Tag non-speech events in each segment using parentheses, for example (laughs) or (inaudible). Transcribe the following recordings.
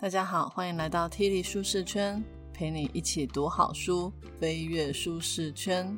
大家好，欢迎来到 t i l y 舒适圈，陪你一起读好书，飞跃舒适圈。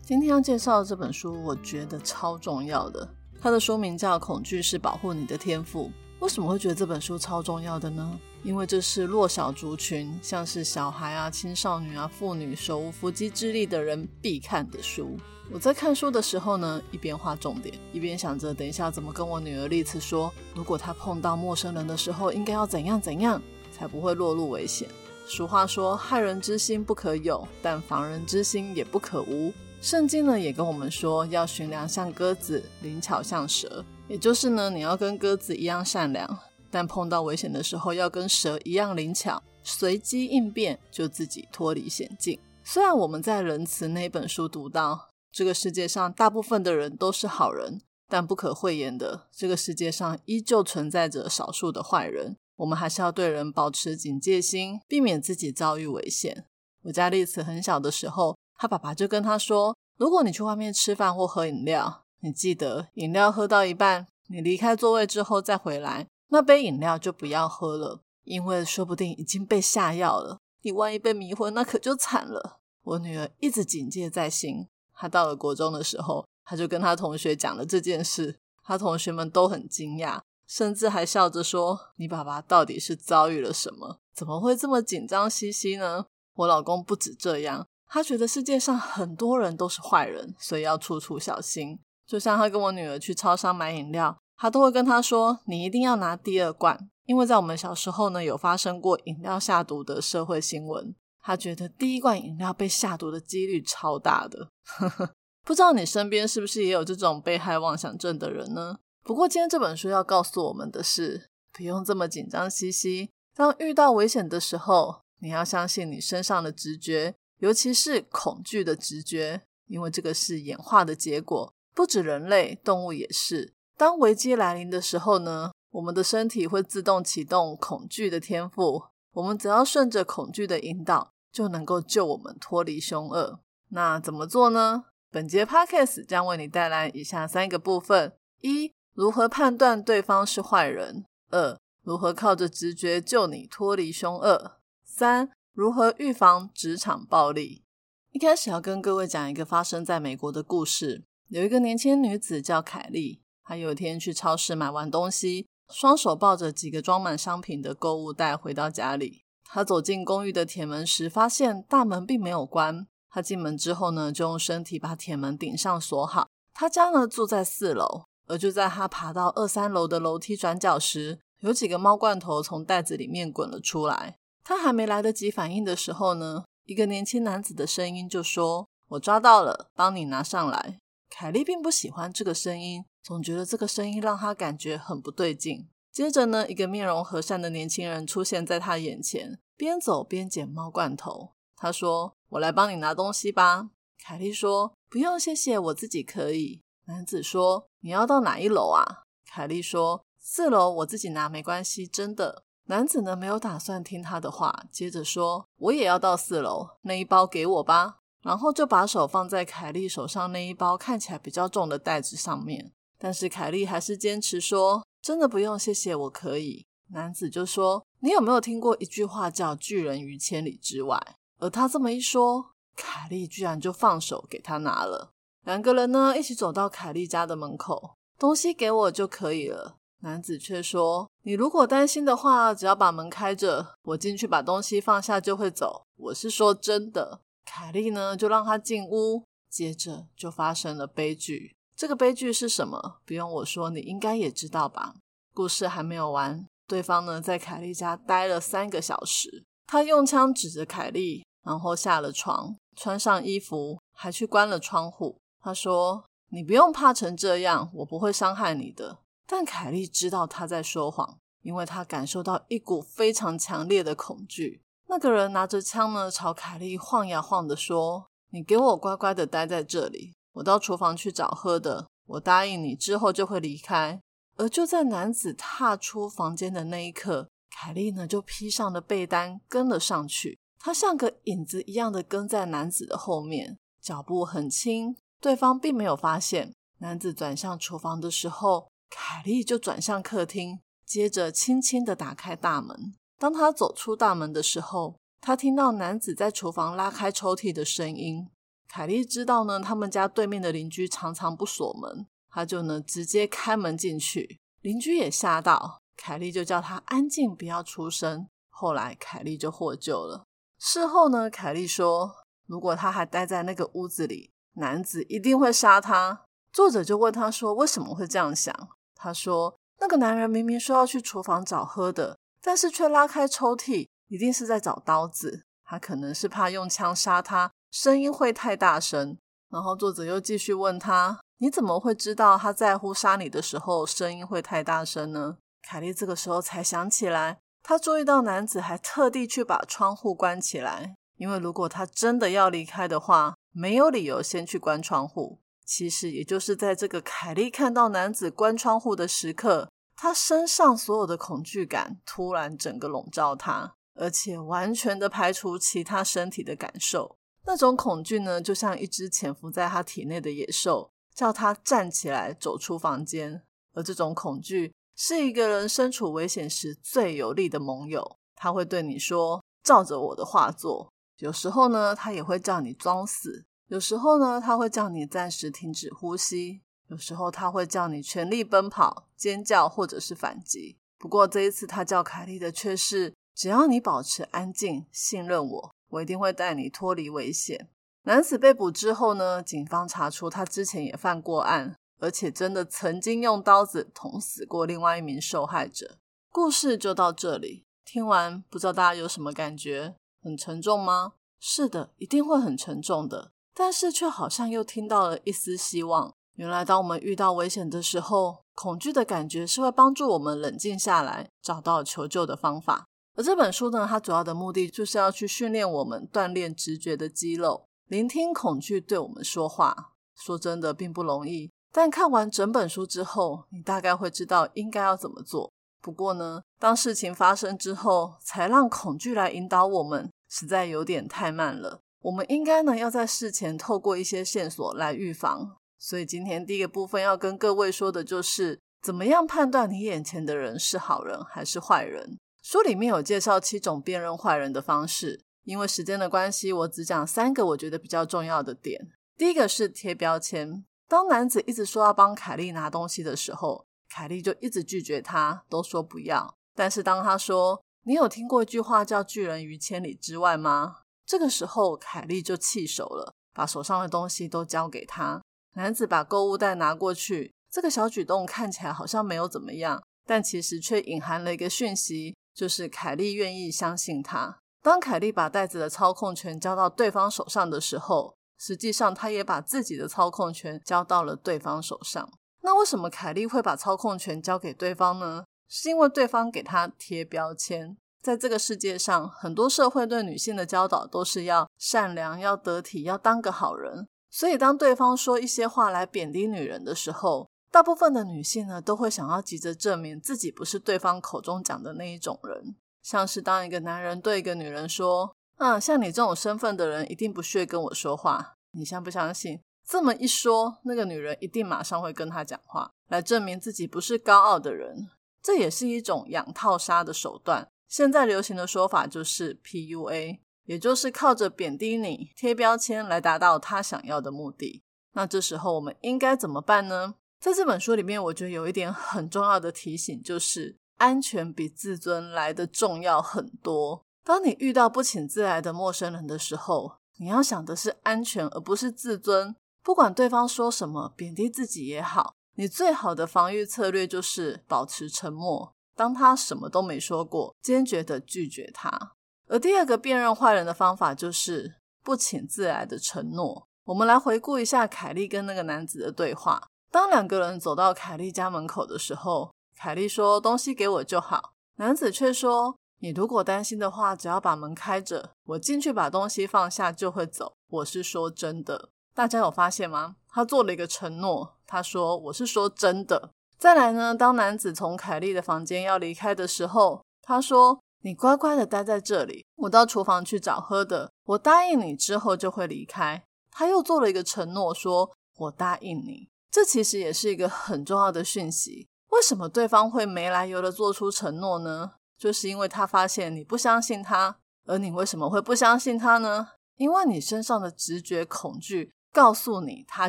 今天要介绍的这本书，我觉得超重要的。它的书名叫《恐惧是保护你的天赋》。为什么会觉得这本书超重要的呢？因为这是弱小族群，像是小孩啊、青少年啊、妇女、手无缚鸡之力的人必看的书。我在看书的时候呢，一边画重点，一边想着等一下怎么跟我女儿丽慈说，如果她碰到陌生人的时候，应该要怎样怎样，才不会落入危险。俗话说，害人之心不可有，但防人之心也不可无。圣经呢也跟我们说，要寻良像鸽子，灵巧像蛇，也就是呢，你要跟鸽子一样善良。但碰到危险的时候，要跟蛇一样灵巧，随机应变，就自己脱离险境。虽然我们在仁慈那本书读到，这个世界上大部分的人都是好人，但不可讳言的，这个世界上依旧存在着少数的坏人。我们还是要对人保持警戒心，避免自己遭遇危险。我家丽慈很小的时候，他爸爸就跟他说：“如果你去外面吃饭或喝饮料，你记得饮料喝到一半，你离开座位之后再回来。”那杯饮料就不要喝了，因为说不定已经被下药了。你万一被迷昏，那可就惨了。我女儿一直警戒在心。她到了国中的时候，她就跟她同学讲了这件事。她同学们都很惊讶，甚至还笑着说：“你爸爸到底是遭遇了什么？怎么会这么紧张兮兮呢？”我老公不止这样，他觉得世界上很多人都是坏人，所以要处处小心。就像他跟我女儿去超商买饮料。他都会跟他说：“你一定要拿第二罐，因为在我们小时候呢，有发生过饮料下毒的社会新闻。他觉得第一罐饮料被下毒的几率超大的。(laughs) 不知道你身边是不是也有这种被害妄想症的人呢？不过今天这本书要告诉我们的是，不用这么紧张兮兮。当遇到危险的时候，你要相信你身上的直觉，尤其是恐惧的直觉，因为这个是演化的结果，不止人类，动物也是。”当危机来临的时候呢，我们的身体会自动启动恐惧的天赋。我们只要顺着恐惧的引导，就能够救我们脱离凶恶。那怎么做呢？本节 podcast 将为你带来以下三个部分：一、如何判断对方是坏人；二、如何靠着直觉救你脱离凶恶；三、如何预防职场暴力。一开始要跟各位讲一个发生在美国的故事。有一个年轻女子叫凯莉。他有一天去超市买完东西，双手抱着几个装满商品的购物袋回到家里。他走进公寓的铁门时，发现大门并没有关。他进门之后呢，就用身体把铁门顶上锁好。他家呢住在四楼，而就在他爬到二三楼的楼梯转角时，有几个猫罐头从袋子里面滚了出来。他还没来得及反应的时候呢，一个年轻男子的声音就说：“我抓到了，帮你拿上来。”凯莉并不喜欢这个声音。总觉得这个声音让她感觉很不对劲。接着呢，一个面容和善的年轻人出现在他眼前，边走边捡猫罐头。他说：“我来帮你拿东西吧。”凯莉说：“不用，谢谢，我自己可以。”男子说：“你要到哪一楼啊？”凯莉说：“四楼，我自己拿没关系，真的。”男子呢没有打算听他的话，接着说：“我也要到四楼，那一包给我吧。”然后就把手放在凯莉手上那一包看起来比较重的袋子上面。但是凯莉还是坚持说：“真的不用，谢谢，我可以。”男子就说：“你有没有听过一句话叫‘拒人于千里之外’？”而他这么一说，凯莉居然就放手给他拿了。两个人呢一起走到凯莉家的门口，东西给我就可以了。男子却说：“你如果担心的话，只要把门开着，我进去把东西放下就会走。我是说真的。”凯莉呢就让他进屋，接着就发生了悲剧。这个悲剧是什么？不用我说，你应该也知道吧。故事还没有完，对方呢在凯莉家待了三个小时，他用枪指着凯莉，然后下了床，穿上衣服，还去关了窗户。他说：“你不用怕成这样，我不会伤害你的。”但凯莉知道他在说谎，因为他感受到一股非常强烈的恐惧。那个人拿着枪呢，朝凯莉晃呀晃的说：“你给我乖乖的待在这里。”我到厨房去找喝的。我答应你之后就会离开。而就在男子踏出房间的那一刻，凯莉呢就披上了被单，跟了上去。她像个影子一样的跟在男子的后面，脚步很轻，对方并没有发现。男子转向厨房的时候，凯莉就转向客厅，接着轻轻的打开大门。当他走出大门的时候，他听到男子在厨房拉开抽屉的声音。凯莉知道呢，他们家对面的邻居常常不锁门，他就呢直接开门进去。邻居也吓到，凯莉就叫他安静，不要出声。后来凯莉就获救了。事后呢，凯莉说，如果他还待在那个屋子里，男子一定会杀他。作者就问他说，为什么会这样想？他说，那个男人明明说要去厨房找喝的。但是却拉开抽屉，一定是在找刀子。他可能是怕用枪杀他，声音会太大声。然后作者又继续问他：“你怎么会知道他在乎杀你的时候声音会太大声呢？”凯莉这个时候才想起来，他注意到男子还特地去把窗户关起来，因为如果他真的要离开的话，没有理由先去关窗户。其实也就是在这个凯莉看到男子关窗户的时刻。他身上所有的恐惧感突然整个笼罩他，而且完全的排除其他身体的感受。那种恐惧呢，就像一只潜伏在他体内的野兽，叫他站起来走出房间。而这种恐惧是一个人身处危险时最有力的盟友。他会对你说：“照着我的话做。”有时候呢，他也会叫你装死；有时候呢，他会叫你暂时停止呼吸。有时候他会叫你全力奔跑、尖叫或者是反击。不过这一次他叫凯莉的却是：只要你保持安静、信任我，我一定会带你脱离危险。男子被捕之后呢，警方查出他之前也犯过案，而且真的曾经用刀子捅死过另外一名受害者。故事就到这里，听完不知道大家有什么感觉？很沉重吗？是的，一定会很沉重的。但是却好像又听到了一丝希望。原来，当我们遇到危险的时候，恐惧的感觉是会帮助我们冷静下来，找到求救的方法。而这本书呢，它主要的目的就是要去训练我们锻炼直觉的肌肉，聆听恐惧对我们说话。说真的，并不容易。但看完整本书之后，你大概会知道应该要怎么做。不过呢，当事情发生之后，才让恐惧来引导我们，实在有点太慢了。我们应该呢，要在事前透过一些线索来预防。所以今天第一个部分要跟各位说的就是，怎么样判断你眼前的人是好人还是坏人？书里面有介绍七种辨认坏人的方式，因为时间的关系，我只讲三个我觉得比较重要的点。第一个是贴标签。当男子一直说要帮凯莉拿东西的时候，凯莉就一直拒绝他，都说不要。但是当他说：“你有听过一句话叫‘拒人于千里之外’吗？”这个时候，凯莉就气手了，把手上的东西都交给他。男子把购物袋拿过去，这个小举动看起来好像没有怎么样，但其实却隐含了一个讯息，就是凯莉愿意相信他。当凯莉把袋子的操控权交到对方手上的时候，实际上他也把自己的操控权交到了对方手上。那为什么凯莉会把操控权交给对方呢？是因为对方给他贴标签。在这个世界上，很多社会对女性的教导都是要善良、要得体、要当个好人。所以，当对方说一些话来贬低女人的时候，大部分的女性呢，都会想要急着证明自己不是对方口中讲的那一种人。像是当一个男人对一个女人说：“啊，像你这种身份的人，一定不屑跟我说话。”你相不相信？这么一说，那个女人一定马上会跟他讲话，来证明自己不是高傲的人。这也是一种养套杀的手段。现在流行的说法就是 PUA。也就是靠着贬低你、贴标签来达到他想要的目的。那这时候我们应该怎么办呢？在这本书里面，我觉得有一点很重要的提醒，就是安全比自尊来的重要很多。当你遇到不请自来的陌生人的时候，你要想的是安全，而不是自尊。不管对方说什么，贬低自己也好，你最好的防御策略就是保持沉默。当他什么都没说过，坚决的拒绝他。而第二个辨认坏人的方法就是不请自来的承诺。我们来回顾一下凯莉跟那个男子的对话。当两个人走到凯莉家门口的时候，凯莉说：“东西给我就好。”男子却说：“你如果担心的话，只要把门开着，我进去把东西放下就会走。我是说真的。”大家有发现吗？他做了一个承诺，他说：“我是说真的。”再来呢，当男子从凯莉的房间要离开的时候，他说。你乖乖的待在这里，我到厨房去找喝的。我答应你之后就会离开。他又做了一个承诺，说我答应你。这其实也是一个很重要的讯息。为什么对方会没来由的做出承诺呢？就是因为他发现你不相信他。而你为什么会不相信他呢？因为你身上的直觉恐惧告诉你，他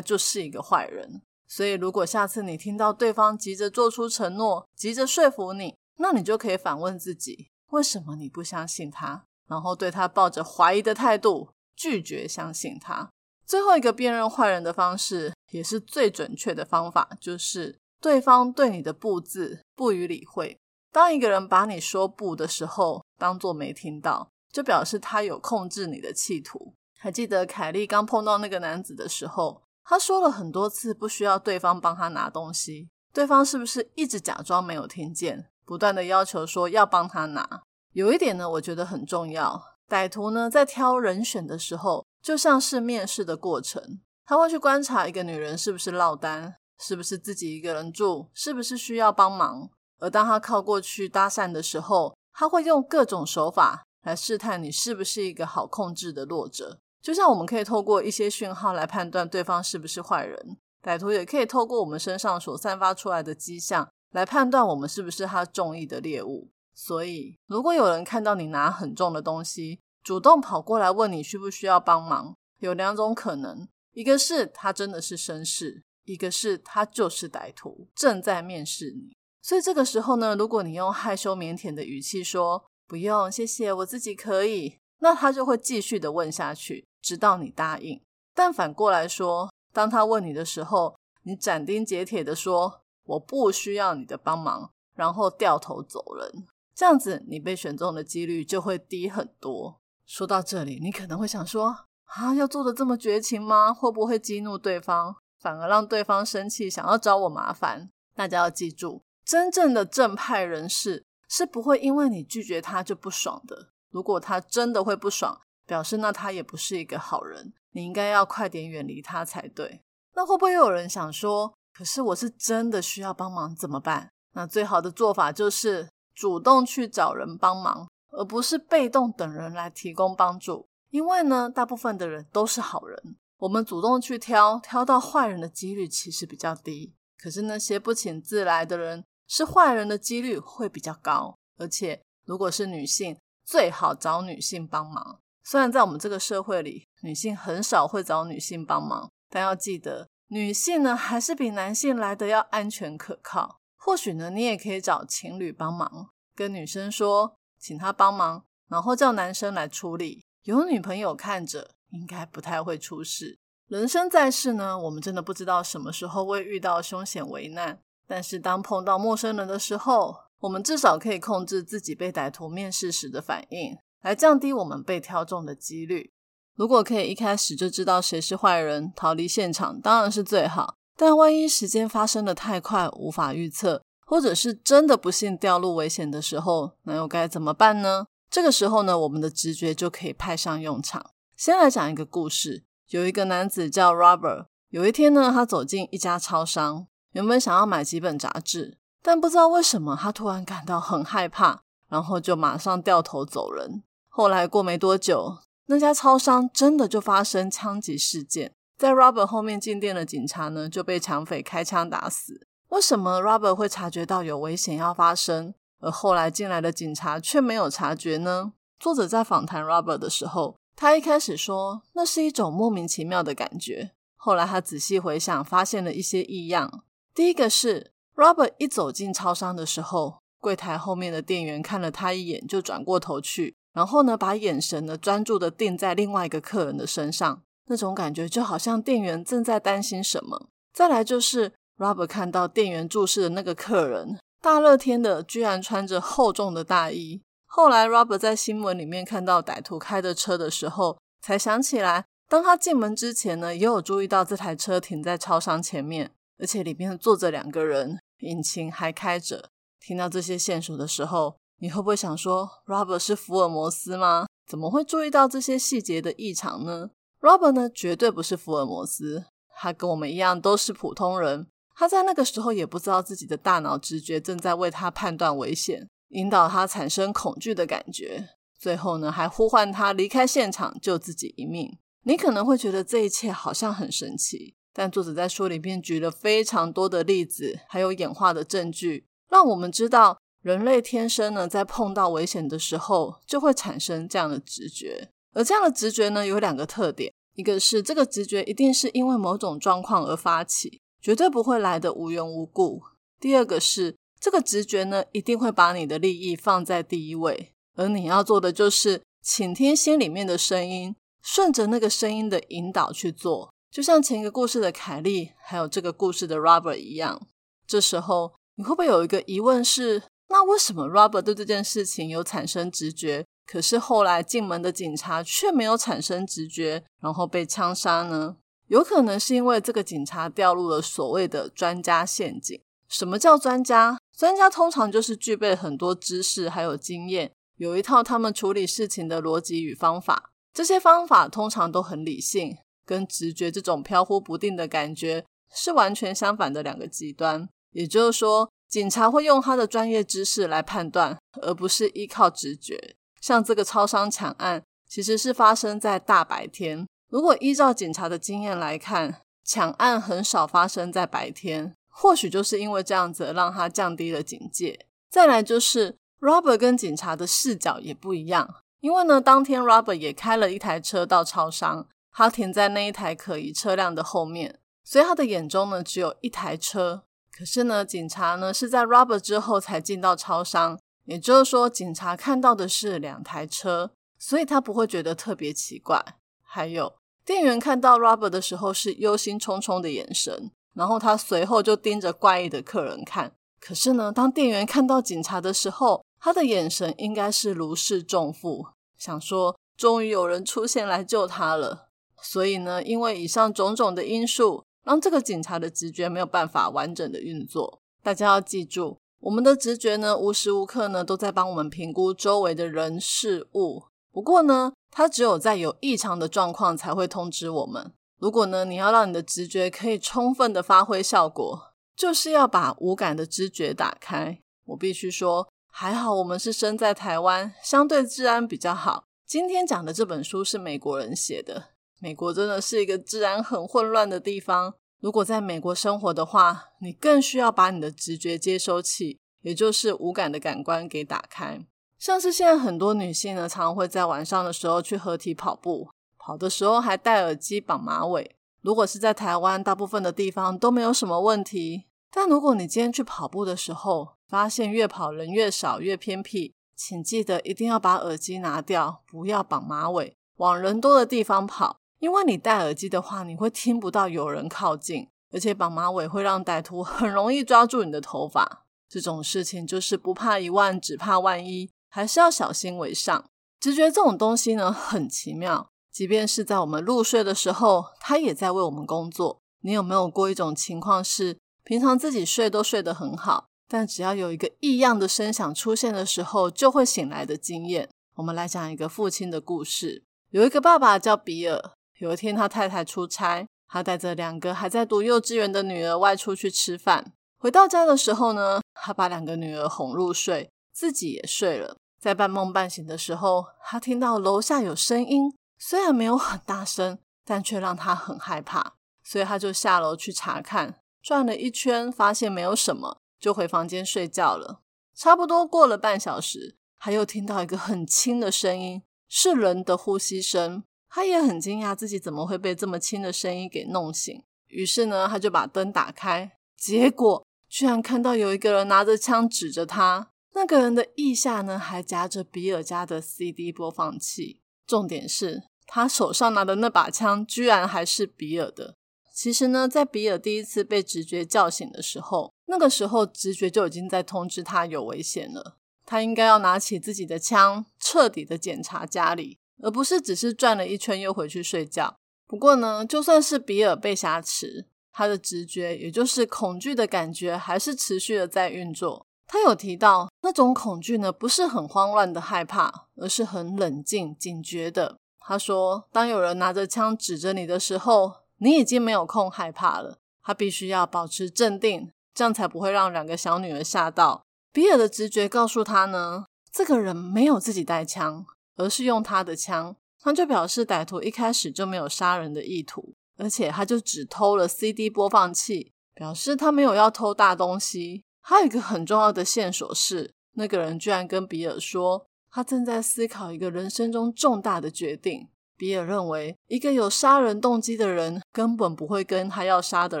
就是一个坏人。所以，如果下次你听到对方急着做出承诺，急着说服你，那你就可以反问自己：为什么你不相信他？然后对他抱着怀疑的态度，拒绝相信他。最后一个辨认坏人的方式，也是最准确的方法，就是对方对你的不字不予理会。当一个人把你说不的时候，当做没听到。就表示他有控制你的企图。还记得凯莉刚碰到那个男子的时候，他说了很多次不需要对方帮他拿东西，对方是不是一直假装没有听见，不断的要求说要帮他拿？有一点呢，我觉得很重要。歹徒呢，在挑人选的时候，就像是面试的过程，他会去观察一个女人是不是落单，是不是自己一个人住，是不是需要帮忙。而当他靠过去搭讪的时候，他会用各种手法。来试探你是不是一个好控制的弱者，就像我们可以透过一些讯号来判断对方是不是坏人，歹徒也可以透过我们身上所散发出来的迹象来判断我们是不是他中意的猎物。所以，如果有人看到你拿很重的东西，主动跑过来问你需不需要帮忙，有两种可能：一个是他真的是绅士，一个是他就是歹徒，正在面试你。所以这个时候呢，如果你用害羞腼腆的语气说，不用，谢谢，我自己可以。那他就会继续的问下去，直到你答应。但反过来说，当他问你的时候，你斩钉截铁的说我不需要你的帮忙，然后掉头走人，这样子你被选中的几率就会低很多。说到这里，你可能会想说啊，要做的这么绝情吗？会不会激怒对方，反而让对方生气，想要找我麻烦？大家要记住，真正的正派人士。是不会因为你拒绝他就不爽的。如果他真的会不爽，表示那他也不是一个好人，你应该要快点远离他才对。那会不会又有人想说，可是我是真的需要帮忙怎么办？那最好的做法就是主动去找人帮忙，而不是被动等人来提供帮助。因为呢，大部分的人都是好人，我们主动去挑，挑到坏人的几率其实比较低。可是那些不请自来的人。是坏人的几率会比较高，而且如果是女性，最好找女性帮忙。虽然在我们这个社会里，女性很少会找女性帮忙，但要记得，女性呢还是比男性来的要安全可靠。或许呢，你也可以找情侣帮忙，跟女生说，请她帮忙，然后叫男生来处理。有女朋友看着，应该不太会出事。人生在世呢，我们真的不知道什么时候会遇到凶险危难。但是当碰到陌生人的时候，我们至少可以控制自己被歹徒面试时的反应，来降低我们被挑中的几率。如果可以一开始就知道谁是坏人，逃离现场当然是最好。但万一时间发生的太快，无法预测，或者是真的不幸掉入危险的时候，那又该怎么办呢？这个时候呢，我们的直觉就可以派上用场。先来讲一个故事，有一个男子叫 Robert，有一天呢，他走进一家超商。原本想要买几本杂志，但不知道为什么他突然感到很害怕，然后就马上掉头走人。后来过没多久，那家超商真的就发生枪击事件，在 Robert 后面进店的警察呢就被抢匪开枪打死。为什么 Robert 会察觉到有危险要发生，而后来进来的警察却没有察觉呢？作者在访谈 Robert 的时候，他一开始说那是一种莫名其妙的感觉，后来他仔细回想，发现了一些异样。第一个是 Robert 一走进超商的时候，柜台后面的店员看了他一眼，就转过头去，然后呢，把眼神呢专注的定在另外一个客人的身上，那种感觉就好像店员正在担心什么。再来就是 Robert 看到店员注视的那个客人，大热天的居然穿着厚重的大衣。后来 Robert 在新闻里面看到歹徒开的车的时候，才想起来，当他进门之前呢，也有注意到这台车停在超商前面。而且里面坐着两个人，引擎还开着。听到这些线索的时候，你会不会想说，Robert 是福尔摩斯吗？怎么会注意到这些细节的异常呢？Robert 呢，绝对不是福尔摩斯，他跟我们一样都是普通人。他在那个时候也不知道自己的大脑直觉正在为他判断危险，引导他产生恐惧的感觉。最后呢，还呼唤他离开现场，救自己一命。你可能会觉得这一切好像很神奇。但作者在书里面举了非常多的例子，还有演化的证据，让我们知道人类天生呢，在碰到危险的时候，就会产生这样的直觉。而这样的直觉呢，有两个特点：一个是这个直觉一定是因为某种状况而发起，绝对不会来的无缘无故；第二个是这个直觉呢，一定会把你的利益放在第一位，而你要做的就是倾听心里面的声音，顺着那个声音的引导去做。就像前一个故事的凯莉，还有这个故事的 Robert 一样。这时候你会不会有一个疑问是：那为什么 Robert 对这件事情有产生直觉，可是后来进门的警察却没有产生直觉，然后被枪杀呢？有可能是因为这个警察掉入了所谓的专家陷阱。什么叫专家？专家通常就是具备很多知识还有经验，有一套他们处理事情的逻辑与方法。这些方法通常都很理性。跟直觉这种飘忽不定的感觉是完全相反的两个极端。也就是说，警察会用他的专业知识来判断，而不是依靠直觉。像这个超商抢案，其实是发生在大白天。如果依照警察的经验来看，抢案很少发生在白天，或许就是因为这样子让他降低了警戒。再来就是 Robert 跟警察的视角也不一样，因为呢，当天 Robert 也开了一台车到超商。他停在那一台可疑车辆的后面，所以他的眼中呢只有一台车。可是呢，警察呢是在 robber 之后才进到超商，也就是说，警察看到的是两台车，所以他不会觉得特别奇怪。还有，店员看到 robber 的时候是忧心忡忡的眼神，然后他随后就盯着怪异的客人看。可是呢，当店员看到警察的时候，他的眼神应该是如释重负，想说终于有人出现来救他了。所以呢，因为以上种种的因素，让这个警察的直觉没有办法完整的运作。大家要记住，我们的直觉呢，无时无刻呢都在帮我们评估周围的人事物。不过呢，它只有在有异常的状况才会通知我们。如果呢，你要让你的直觉可以充分的发挥效果，就是要把无感的知觉打开。我必须说，还好我们是生在台湾，相对治安比较好。今天讲的这本书是美国人写的。美国真的是一个治安很混乱的地方。如果在美国生活的话，你更需要把你的直觉接收器，也就是无感的感官给打开。像是现在很多女性呢，常常会在晚上的时候去合体跑步，跑的时候还戴耳机、绑马尾。如果是在台湾，大部分的地方都没有什么问题。但如果你今天去跑步的时候，发现越跑人越少、越偏僻，请记得一定要把耳机拿掉，不要绑马尾，往人多的地方跑。因为你戴耳机的话，你会听不到有人靠近，而且绑马尾会让歹徒 (laughs) 很容易抓住你的头发。这种事情就是不怕一万，只怕万一，还是要小心为上。直觉这种东西呢，很奇妙，即便是在我们入睡的时候，它也在为我们工作。你有没有过一种情况是，平常自己睡都睡得很好，但只要有一个异样的声响出现的时候，就会醒来的经验？我们来讲一个父亲的故事。有一个爸爸叫比尔。有一天，他太太出差，他带着两个还在读幼稚园的女儿外出去吃饭。回到家的时候呢，他把两个女儿哄入睡，自己也睡了。在半梦半醒的时候，他听到楼下有声音，虽然没有很大声，但却让他很害怕。所以他就下楼去查看，转了一圈，发现没有什么，就回房间睡觉了。差不多过了半小时，他又听到一个很轻的声音，是人的呼吸声。他也很惊讶自己怎么会被这么轻的声音给弄醒，于是呢，他就把灯打开，结果居然看到有一个人拿着枪指着他。那个人的腋下呢，还夹着比尔家的 CD 播放器。重点是他手上拿的那把枪，居然还是比尔的。其实呢，在比尔第一次被直觉叫醒的时候，那个时候直觉就已经在通知他有危险了，他应该要拿起自己的枪，彻底的检查家里。而不是只是转了一圈又回去睡觉。不过呢，就算是比尔被挟持，他的直觉，也就是恐惧的感觉，还是持续的在运作。他有提到，那种恐惧呢，不是很慌乱的害怕，而是很冷静、警觉的。他说，当有人拿着枪指着你的时候，你已经没有空害怕了。他必须要保持镇定，这样才不会让两个小女儿吓到。比尔的直觉告诉他呢，这个人没有自己带枪。而是用他的枪，他就表示歹徒一开始就没有杀人的意图，而且他就只偷了 CD 播放器，表示他没有要偷大东西。还有一个很重要的线索是，那个人居然跟比尔说，他正在思考一个人生中重大的决定。比尔认为，一个有杀人动机的人根本不会跟他要杀的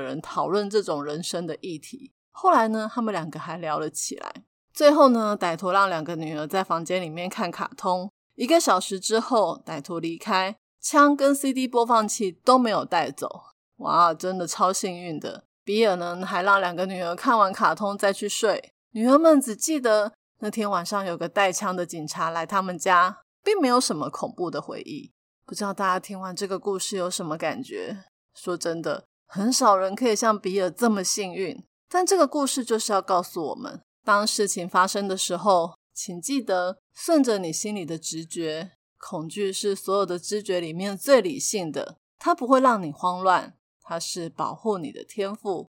人讨论这种人生的议题。后来呢，他们两个还聊了起来。最后呢，歹徒让两个女儿在房间里面看卡通。一个小时之后，歹徒离开，枪跟 CD 播放器都没有带走。哇，真的超幸运的。比尔呢，还让两个女儿看完卡通再去睡。女儿们只记得那天晚上有个带枪的警察来他们家，并没有什么恐怖的回忆。不知道大家听完这个故事有什么感觉？说真的，很少人可以像比尔这么幸运。但这个故事就是要告诉我们，当事情发生的时候，请记得顺着你心里的直觉。恐惧是所有的知觉里面最理性的，它不会让你慌乱，它是保护你的天赋。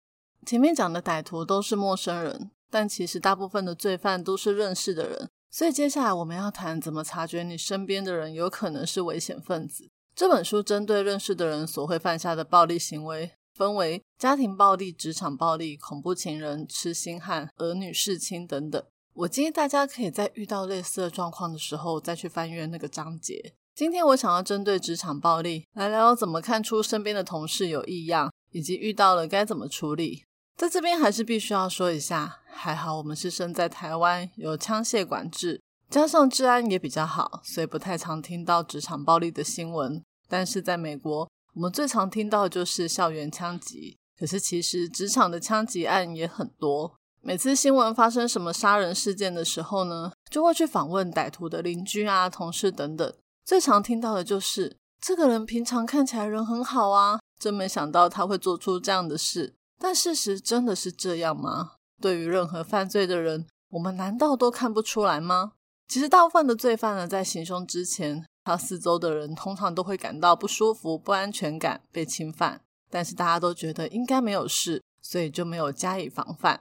前面讲的歹徒都是陌生人，但其实大部分的罪犯都是认识的人。所以接下来我们要谈怎么察觉你身边的人有可能是危险分子。这本书针对认识的人所会犯下的暴力行为，分为家庭暴力、职场暴力、恐怖情人、痴心汉、儿女弑亲等等。我建议大家可以在遇到类似的状况的时候，再去翻阅那个章节。今天我想要针对职场暴力来聊聊怎么看出身边的同事有异样，以及遇到了该怎么处理。在这边还是必须要说一下，还好我们是生在台湾，有枪械管制，加上治安也比较好，所以不太常听到职场暴力的新闻。但是在美国，我们最常听到的就是校园枪击。可是其实职场的枪击案也很多。每次新闻发生什么杀人事件的时候呢，就会去访问歹徒的邻居啊、同事等等。最常听到的就是这个人平常看起来人很好啊，真没想到他会做出这样的事。但事实真的是这样吗？对于任何犯罪的人，我们难道都看不出来吗？其实大部分的罪犯呢，在行凶之前，他四周的人通常都会感到不舒服、不安全感、被侵犯。但是大家都觉得应该没有事，所以就没有加以防范。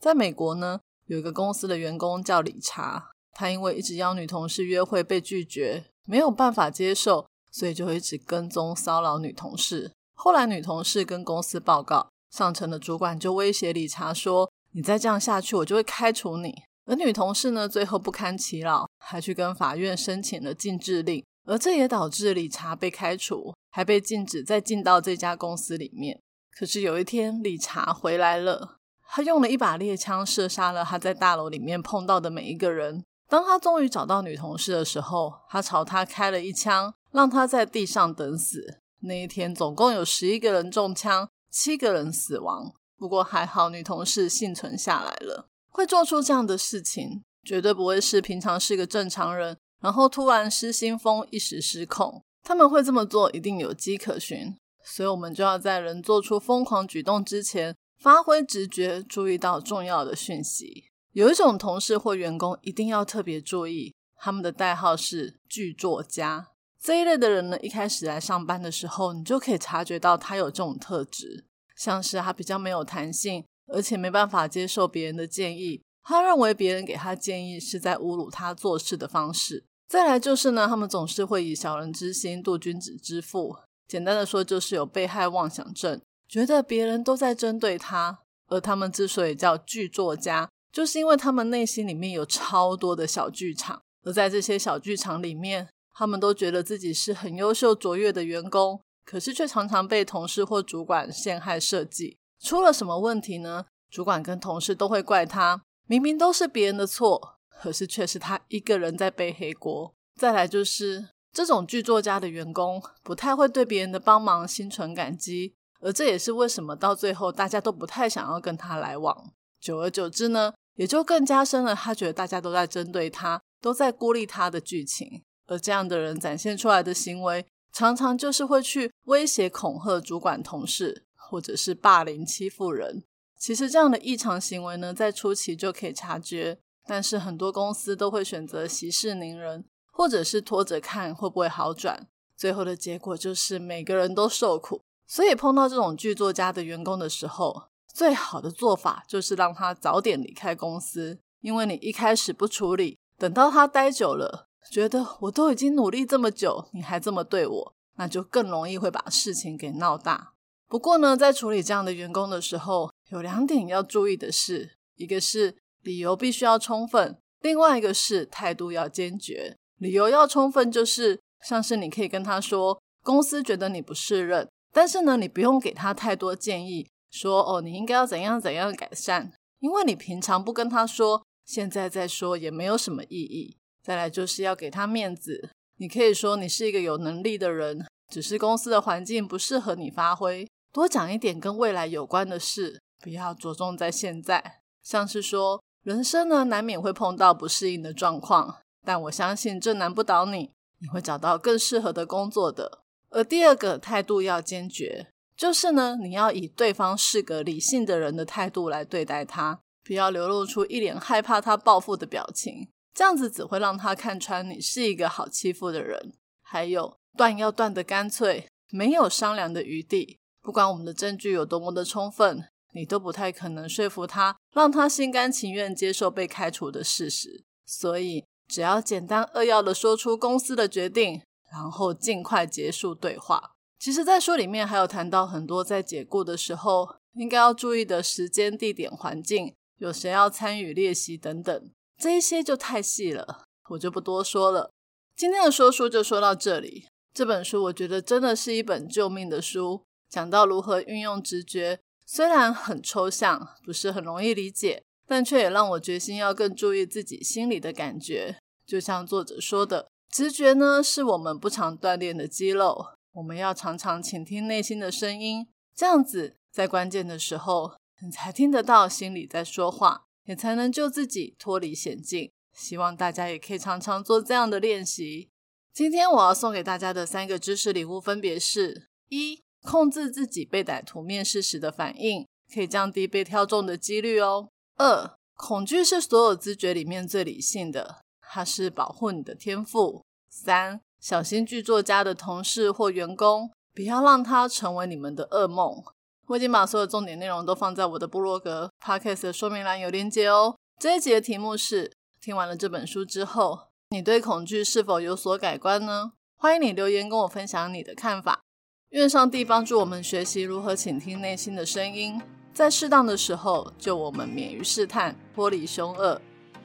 在美国呢，有一个公司的员工叫理查，他因为一直邀女同事约会被拒绝，没有办法接受，所以就一直跟踪骚扰女同事。后来女同事跟公司报告。上层的主管就威胁理查说：“你再这样下去，我就会开除你。”而女同事呢，最后不堪其扰，还去跟法院申请了禁制令，而这也导致理查被开除，还被禁止再进到这家公司里面。可是有一天，理查回来了，他用了一把猎枪射杀了他在大楼里面碰到的每一个人。当他终于找到女同事的时候，他朝她开了一枪，让她在地上等死。那一天，总共有十一个人中枪。七个人死亡，不过还好女同事幸存下来了。会做出这样的事情，绝对不会是平常是个正常人，然后突然失心疯，一时失控。他们会这么做，一定有迹可循。所以，我们就要在人做出疯狂举动之前，发挥直觉，注意到重要的讯息。有一种同事或员工一定要特别注意，他们的代号是剧作家。这一类的人呢，一开始来上班的时候，你就可以察觉到他有这种特质，像是他比较没有弹性，而且没办法接受别人的建议。他认为别人给他建议是在侮辱他做事的方式。再来就是呢，他们总是会以小人之心度君子之腹。简单的说，就是有被害妄想症，觉得别人都在针对他。而他们之所以叫剧作家，就是因为他们内心里面有超多的小剧场，而在这些小剧场里面。他们都觉得自己是很优秀卓越的员工，可是却常常被同事或主管陷害设计。出了什么问题呢？主管跟同事都会怪他，明明都是别人的错，可是却是他一个人在背黑锅。再来就是这种剧作家的员工，不太会对别人的帮忙心存感激，而这也是为什么到最后大家都不太想要跟他来往。久而久之呢，也就更加深了他觉得大家都在针对他，都在孤立他的剧情。而这样的人展现出来的行为，常常就是会去威胁、恐吓主管、同事，或者是霸凌、欺负人。其实这样的异常行为呢，在初期就可以察觉，但是很多公司都会选择息事宁人，或者是拖着看会不会好转。最后的结果就是每个人都受苦。所以碰到这种剧作家的员工的时候，最好的做法就是让他早点离开公司，因为你一开始不处理，等到他待久了。觉得我都已经努力这么久，你还这么对我，那就更容易会把事情给闹大。不过呢，在处理这样的员工的时候，有两点要注意的是：一个是理由必须要充分，另外一个是态度要坚决，理由要充分，就是像是你可以跟他说，公司觉得你不适任，但是呢，你不用给他太多建议，说哦，你应该要怎样怎样改善，因为你平常不跟他说，现在再说也没有什么意义。再来就是要给他面子，你可以说你是一个有能力的人，只是公司的环境不适合你发挥，多讲一点跟未来有关的事，不要着重在现在，像是说。人生呢，难免会碰到不适应的状况，但我相信这难不倒你，你会找到更适合的工作的。而第二个态度要坚决，就是呢，你要以对方是个理性的人的态度来对待他，不要流露出一脸害怕他报复的表情，这样子只会让他看穿你是一个好欺负的人。还有，断要断的干脆，没有商量的余地，不管我们的证据有多么的充分。你都不太可能说服他，让他心甘情愿接受被开除的事实。所以，只要简单扼要的说出公司的决定，然后尽快结束对话。其实，在书里面还有谈到很多在解雇的时候应该要注意的时间、地点、环境，有谁要参与练习等等，这一些就太细了，我就不多说了。今天的说书就说到这里。这本书我觉得真的是一本救命的书，讲到如何运用直觉。虽然很抽象，不是很容易理解，但却也让我决心要更注意自己心里的感觉。就像作者说的，直觉呢是我们不常锻炼的肌肉，我们要常常倾听内心的声音，这样子在关键的时候，你才听得到心里在说话，也才能救自己脱离险境。希望大家也可以常常做这样的练习。今天我要送给大家的三个知识礼物分别是：一。控制自己被歹徒面试时的反应，可以降低被挑中的几率哦。二，恐惧是所有知觉里面最理性的，它是保护你的天赋。三，小心剧作家的同事或员工，不要让他成为你们的噩梦。我已经把所有重点内容都放在我的部落格 podcast 的说明栏有链接哦。这一集的题目是：听完了这本书之后，你对恐惧是否有所改观呢？欢迎你留言跟我分享你的看法。愿上帝帮助我们学习如何倾听内心的声音，在适当的时候救我们免于试探，脱离凶恶。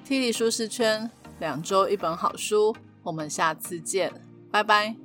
T 离舒适圈，两周一本好书，我们下次见，拜拜。